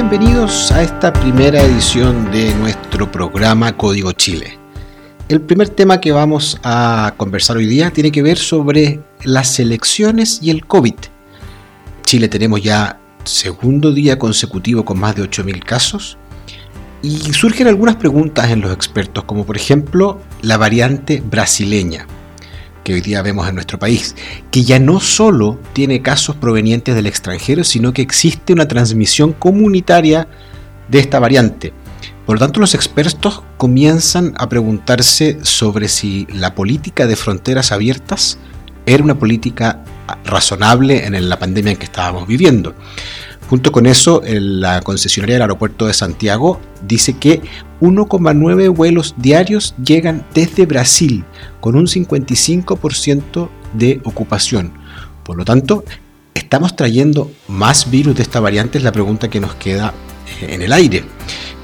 Bienvenidos a esta primera edición de nuestro programa Código Chile. El primer tema que vamos a conversar hoy día tiene que ver sobre las elecciones y el COVID. Chile tenemos ya segundo día consecutivo con más de 8.000 casos y surgen algunas preguntas en los expertos, como por ejemplo la variante brasileña que hoy día vemos en nuestro país, que ya no solo tiene casos provenientes del extranjero, sino que existe una transmisión comunitaria de esta variante. Por lo tanto, los expertos comienzan a preguntarse sobre si la política de fronteras abiertas era una política razonable en la pandemia en que estábamos viviendo. Junto con eso, la concesionaria del aeropuerto de Santiago dice que 1,9 vuelos diarios llegan desde Brasil, con un 55% de ocupación. Por lo tanto, ¿estamos trayendo más virus de esta variante? Es la pregunta que nos queda eh, en el aire.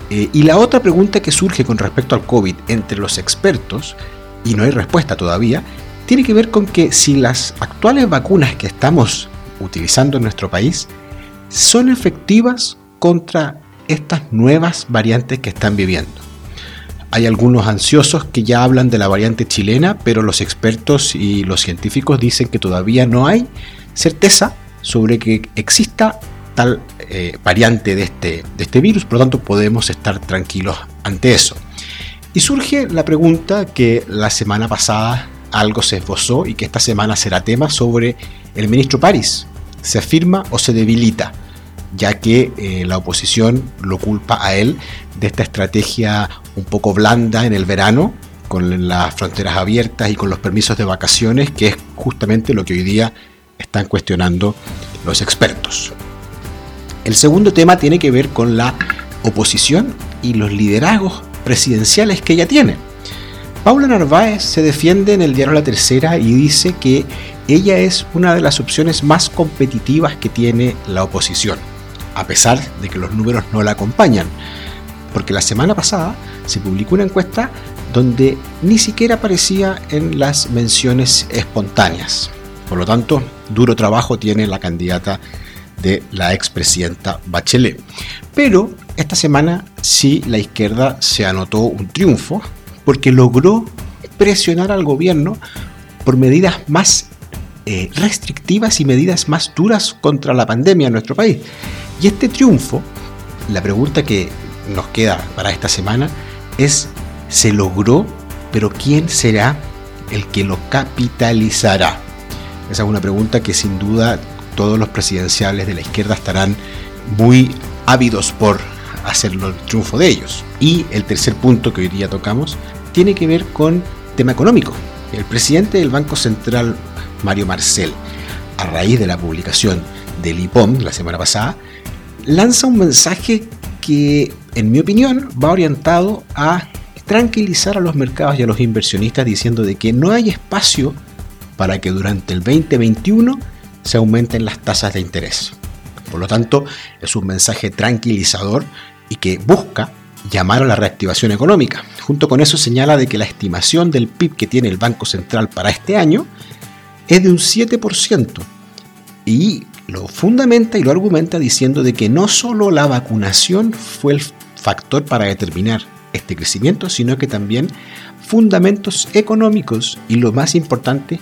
Eh, y la otra pregunta que surge con respecto al COVID entre los expertos, y no hay respuesta todavía, tiene que ver con que si las actuales vacunas que estamos utilizando en nuestro país son efectivas contra estas nuevas variantes que están viviendo. Hay algunos ansiosos que ya hablan de la variante chilena, pero los expertos y los científicos dicen que todavía no hay certeza sobre que exista tal eh, variante de este, de este virus, por lo tanto podemos estar tranquilos ante eso. Y surge la pregunta que la semana pasada algo se esbozó y que esta semana será tema sobre el ministro París. ¿Se afirma o se debilita? ya que eh, la oposición lo culpa a él de esta estrategia un poco blanda en el verano, con las fronteras abiertas y con los permisos de vacaciones, que es justamente lo que hoy día están cuestionando los expertos. El segundo tema tiene que ver con la oposición y los liderazgos presidenciales que ella tiene. Paula Narváez se defiende en el diario La Tercera y dice que ella es una de las opciones más competitivas que tiene la oposición a pesar de que los números no la acompañan. Porque la semana pasada se publicó una encuesta donde ni siquiera aparecía en las menciones espontáneas. Por lo tanto, duro trabajo tiene la candidata de la expresidenta Bachelet. Pero esta semana sí la izquierda se anotó un triunfo porque logró presionar al gobierno por medidas más eh, restrictivas y medidas más duras contra la pandemia en nuestro país. Y este triunfo, la pregunta que nos queda para esta semana es, ¿se logró? Pero ¿quién será el que lo capitalizará? Esa es una pregunta que sin duda todos los presidenciales de la izquierda estarán muy ávidos por hacerlo el triunfo de ellos. Y el tercer punto que hoy día tocamos tiene que ver con tema económico. El presidente del Banco Central, Mario Marcel, a raíz de la publicación del IPOM la semana pasada, lanza un mensaje que, en mi opinión, va orientado a tranquilizar a los mercados y a los inversionistas diciendo de que no hay espacio para que durante el 2021 se aumenten las tasas de interés. Por lo tanto, es un mensaje tranquilizador y que busca llamar a la reactivación económica. Junto con eso señala de que la estimación del PIB que tiene el Banco Central para este año es de un 7% y lo fundamenta y lo argumenta diciendo de que no solo la vacunación fue el factor para determinar este crecimiento, sino que también fundamentos económicos y lo más importante,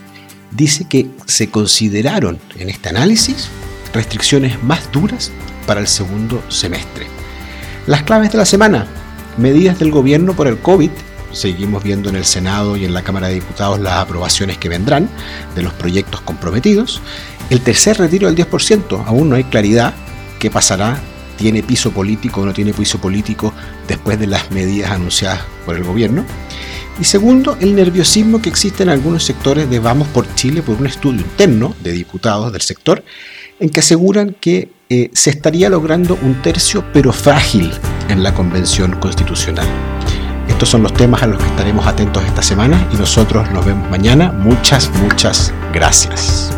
dice que se consideraron en este análisis restricciones más duras para el segundo semestre. Las claves de la semana, medidas del gobierno por el COVID, seguimos viendo en el Senado y en la Cámara de Diputados las aprobaciones que vendrán de los proyectos comprometidos, el tercer retiro del 10%, aún no hay claridad qué pasará, tiene piso político o no tiene piso político después de las medidas anunciadas por el gobierno. Y segundo, el nerviosismo que existe en algunos sectores de Vamos por Chile por un estudio interno de diputados del sector en que aseguran que eh, se estaría logrando un tercio pero frágil en la convención constitucional. Estos son los temas a los que estaremos atentos esta semana y nosotros nos vemos mañana. Muchas, muchas gracias.